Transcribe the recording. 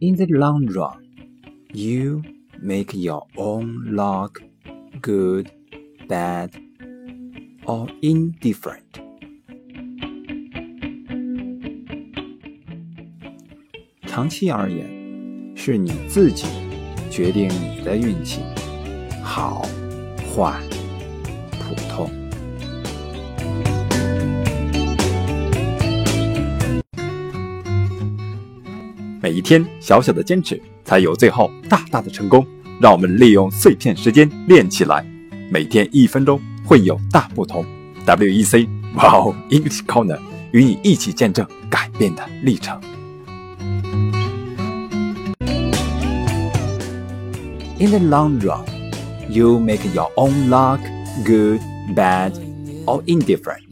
In the long run, you make your own luck good, bad, or indifferent. 长期而言，是你自己决定你的运气，好、坏、普通。 每一天小小的坚持，才有最后大大的成功。让我们利用碎片时间练起来，每天一分钟会有大不同。WEC Wow English Corner 与你一起见证改变的历程。In the long run, you make your own luck good, bad, or indifferent.